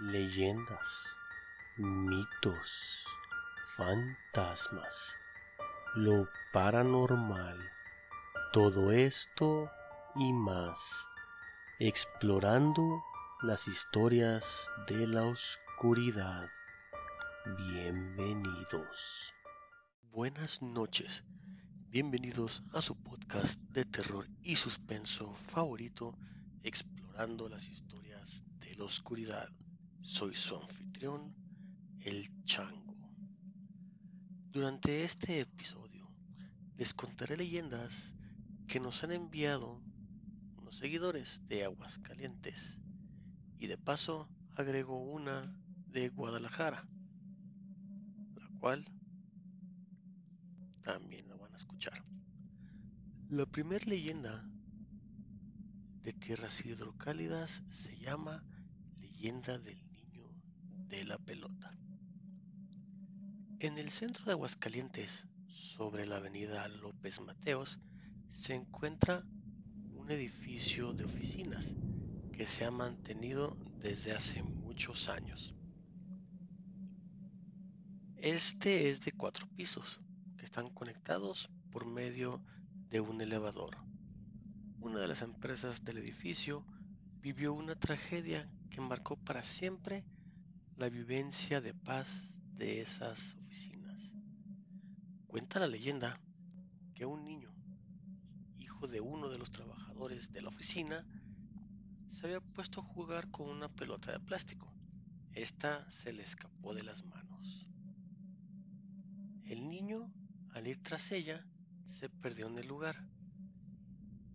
leyendas, mitos, fantasmas, lo paranormal, todo esto y más, explorando las historias de la oscuridad. Bienvenidos. Buenas noches. Bienvenidos a su podcast de terror y suspenso favorito, explorando las historias de la oscuridad. Soy su anfitrión, el Chango. Durante este episodio les contaré leyendas que nos han enviado unos seguidores de Aguascalientes y de paso agrego una de Guadalajara, la cual también la van a escuchar. La primera leyenda de tierras hidrocálidas se llama Leyenda del de la pelota. En el centro de Aguascalientes, sobre la avenida López Mateos, se encuentra un edificio de oficinas que se ha mantenido desde hace muchos años. Este es de cuatro pisos que están conectados por medio de un elevador. Una de las empresas del edificio vivió una tragedia que marcó para siempre la vivencia de paz de esas oficinas. Cuenta la leyenda que un niño, hijo de uno de los trabajadores de la oficina, se había puesto a jugar con una pelota de plástico. Esta se le escapó de las manos. El niño, al ir tras ella, se perdió en el lugar.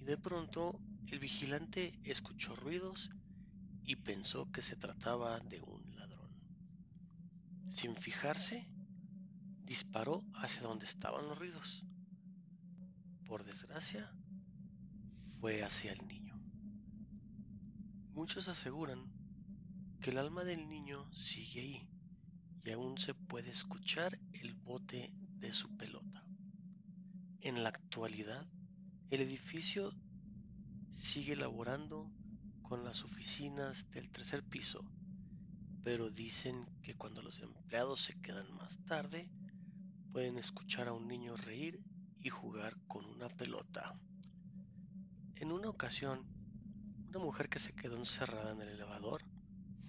Y de pronto el vigilante escuchó ruidos y pensó que se trataba de un sin fijarse, disparó hacia donde estaban los ruidos. Por desgracia, fue hacia el niño. Muchos aseguran que el alma del niño sigue ahí y aún se puede escuchar el bote de su pelota. En la actualidad, el edificio sigue laborando con las oficinas del tercer piso pero dicen que cuando los empleados se quedan más tarde, pueden escuchar a un niño reír y jugar con una pelota. En una ocasión, una mujer que se quedó encerrada en el elevador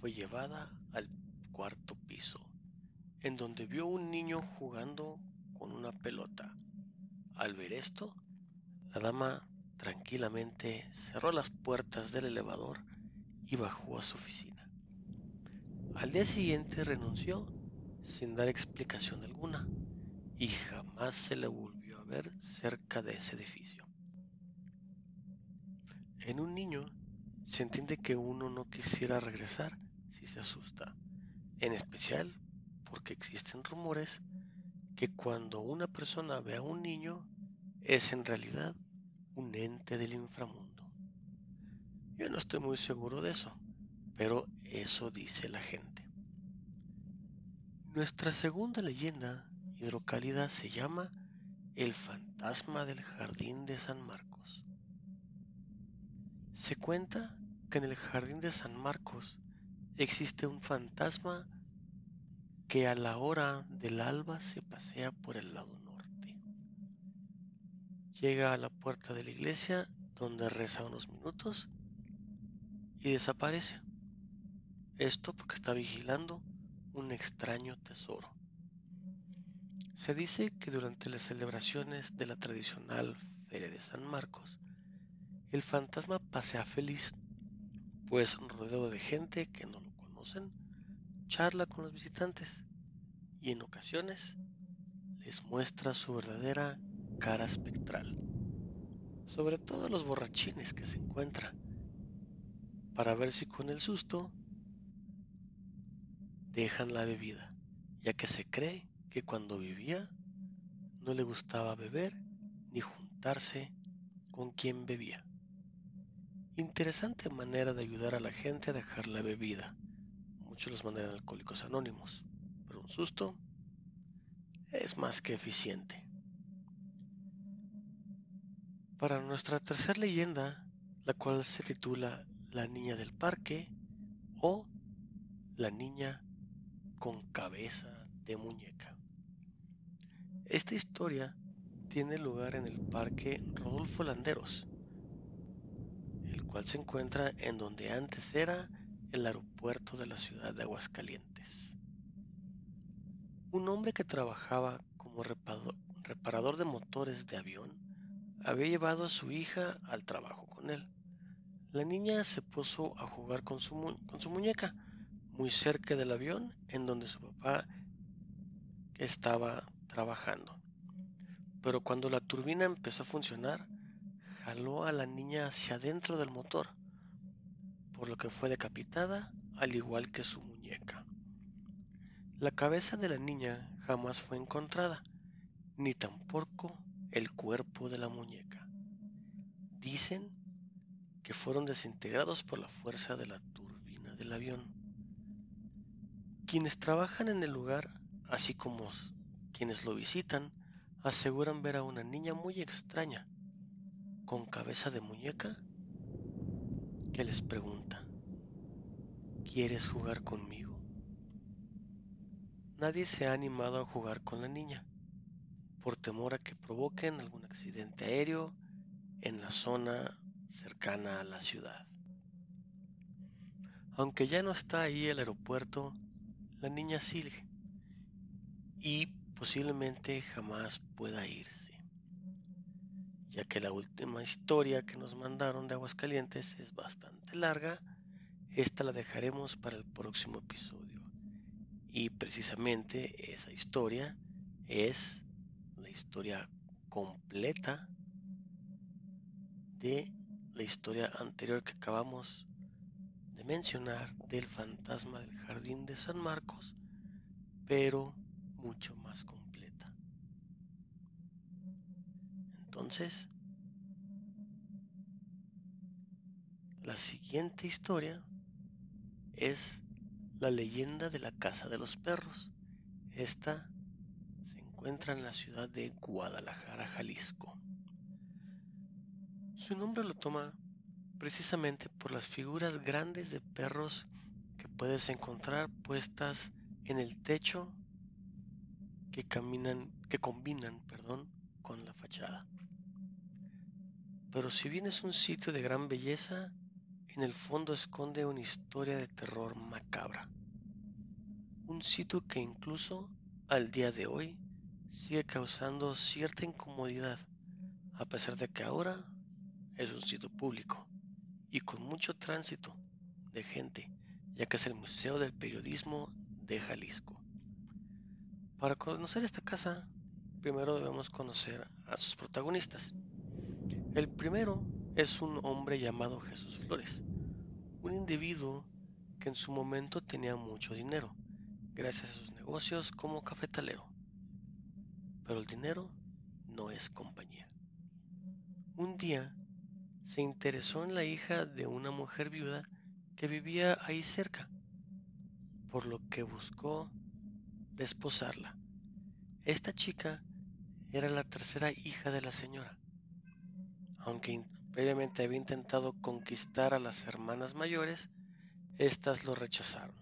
fue llevada al cuarto piso, en donde vio un niño jugando con una pelota. Al ver esto, la dama tranquilamente cerró las puertas del elevador y bajó a su oficina. Al día siguiente renunció sin dar explicación alguna y jamás se le volvió a ver cerca de ese edificio. En un niño se entiende que uno no quisiera regresar si se asusta, en especial porque existen rumores que cuando una persona ve a un niño es en realidad un ente del inframundo. Yo no estoy muy seguro de eso, pero eso dice la gente. Nuestra segunda leyenda hidrocálida se llama El fantasma del jardín de San Marcos. Se cuenta que en el jardín de San Marcos existe un fantasma que a la hora del alba se pasea por el lado norte. Llega a la puerta de la iglesia donde reza unos minutos y desaparece. Esto porque está vigilando un extraño tesoro. Se dice que durante las celebraciones de la tradicional Feria de San Marcos, el fantasma pasea feliz, pues rodeado de gente que no lo conocen, charla con los visitantes y en ocasiones les muestra su verdadera cara espectral, sobre todo los borrachines que se encuentra, para ver si con el susto dejan la bebida, ya que se cree que cuando vivía no le gustaba beber ni juntarse con quien bebía. Interesante manera de ayudar a la gente a dejar la bebida. Muchos los mandan alcohólicos anónimos, pero un susto es más que eficiente. Para nuestra tercera leyenda, la cual se titula La Niña del Parque o La niña con cabeza de muñeca. Esta historia tiene lugar en el Parque Rodolfo Landeros, el cual se encuentra en donde antes era el aeropuerto de la ciudad de Aguascalientes. Un hombre que trabajaba como reparador de motores de avión había llevado a su hija al trabajo con él. La niña se puso a jugar con su, con su muñeca muy cerca del avión en donde su papá estaba trabajando. Pero cuando la turbina empezó a funcionar, jaló a la niña hacia adentro del motor, por lo que fue decapitada al igual que su muñeca. La cabeza de la niña jamás fue encontrada, ni tampoco el cuerpo de la muñeca. Dicen que fueron desintegrados por la fuerza de la turbina del avión. Quienes trabajan en el lugar, así como quienes lo visitan, aseguran ver a una niña muy extraña, con cabeza de muñeca, que les pregunta, ¿quieres jugar conmigo? Nadie se ha animado a jugar con la niña, por temor a que provoquen algún accidente aéreo en la zona cercana a la ciudad. Aunque ya no está ahí el aeropuerto, la niña sigue y posiblemente jamás pueda irse, ya que la última historia que nos mandaron de Aguascalientes es bastante larga, esta la dejaremos para el próximo episodio. Y precisamente esa historia es la historia completa de la historia anterior que acabamos de mencionar del fantasma del jardín de San Marcos, pero mucho más completa. Entonces, la siguiente historia es la leyenda de la casa de los perros. Esta se encuentra en la ciudad de Guadalajara, Jalisco. Su nombre lo toma precisamente por las figuras grandes de perros que puedes encontrar puestas en el techo que caminan, que combinan, perdón, con la fachada. Pero si bien es un sitio de gran belleza, en el fondo esconde una historia de terror macabra. Un sitio que incluso al día de hoy sigue causando cierta incomodidad, a pesar de que ahora es un sitio público y con mucho tránsito de gente, ya que es el Museo del Periodismo de Jalisco. Para conocer esta casa, primero debemos conocer a sus protagonistas. El primero es un hombre llamado Jesús Flores, un individuo que en su momento tenía mucho dinero, gracias a sus negocios como cafetalero. Pero el dinero no es compañía. Un día se interesó en la hija de una mujer viuda que vivía ahí cerca, por lo que buscó desposarla. Esta chica era la tercera hija de la señora. Aunque previamente había intentado conquistar a las hermanas mayores, éstas lo rechazaron.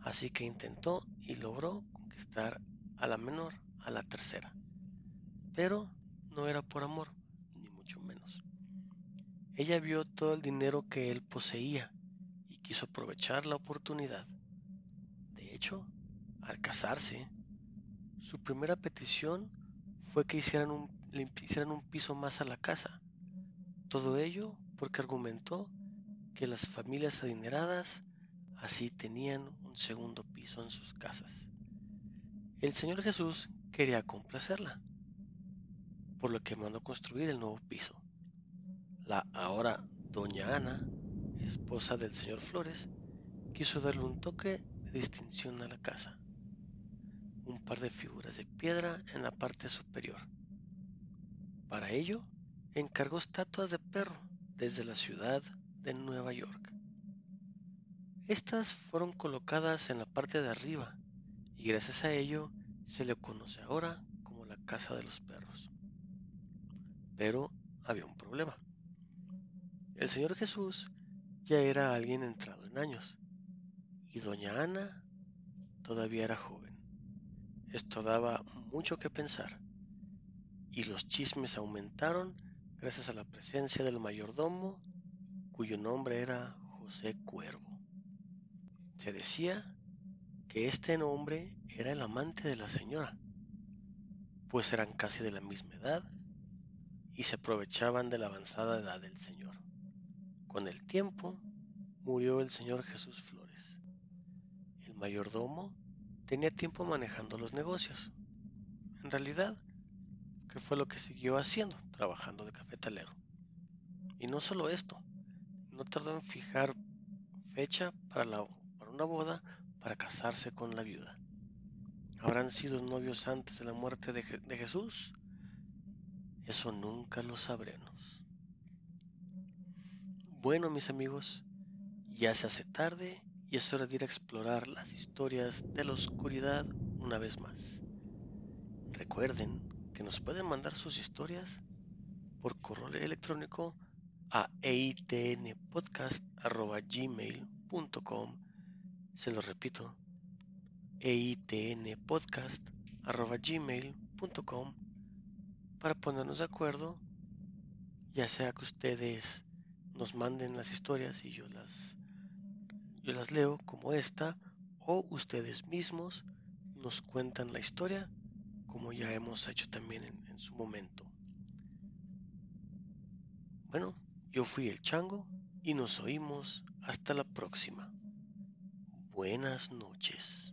Así que intentó y logró conquistar a la menor, a la tercera. Pero no era por amor. Ella vio todo el dinero que él poseía y quiso aprovechar la oportunidad. De hecho, al casarse, su primera petición fue que hicieran un, le hicieran un piso más a la casa. Todo ello porque argumentó que las familias adineradas así tenían un segundo piso en sus casas. El Señor Jesús quería complacerla, por lo que mandó construir el nuevo piso. La ahora doña Ana, esposa del señor Flores, quiso darle un toque de distinción a la casa un par de figuras de piedra en la parte superior. Para ello, encargó estatuas de perro desde la ciudad de Nueva York. Estas fueron colocadas en la parte de arriba y gracias a ello se le conoce ahora como la Casa de los Perros. Pero había un problema. El Señor Jesús ya era alguien entrado en años y doña Ana todavía era joven. Esto daba mucho que pensar y los chismes aumentaron gracias a la presencia del mayordomo cuyo nombre era José Cuervo. Se decía que este nombre era el amante de la señora, pues eran casi de la misma edad y se aprovechaban de la avanzada edad del señor. Con el tiempo murió el señor Jesús Flores. El mayordomo tenía tiempo manejando los negocios. En realidad, ¿qué fue lo que siguió haciendo? Trabajando de cafetalero. Y no solo esto, no tardó en fijar fecha para, la, para una boda para casarse con la viuda. ¿Habrán sido novios antes de la muerte de Jesús? Eso nunca lo sabremos. Bueno, mis amigos, ya se hace tarde y es hora de ir a explorar las historias de la oscuridad una vez más. Recuerden que nos pueden mandar sus historias por correo electrónico a eitnpodcast.gmail.com Se lo repito, eitnpodcast.gmail.com para ponernos de acuerdo, ya sea que ustedes nos manden las historias y yo las, yo las leo como esta, o ustedes mismos nos cuentan la historia como ya hemos hecho también en, en su momento. Bueno, yo fui el chango y nos oímos hasta la próxima. Buenas noches.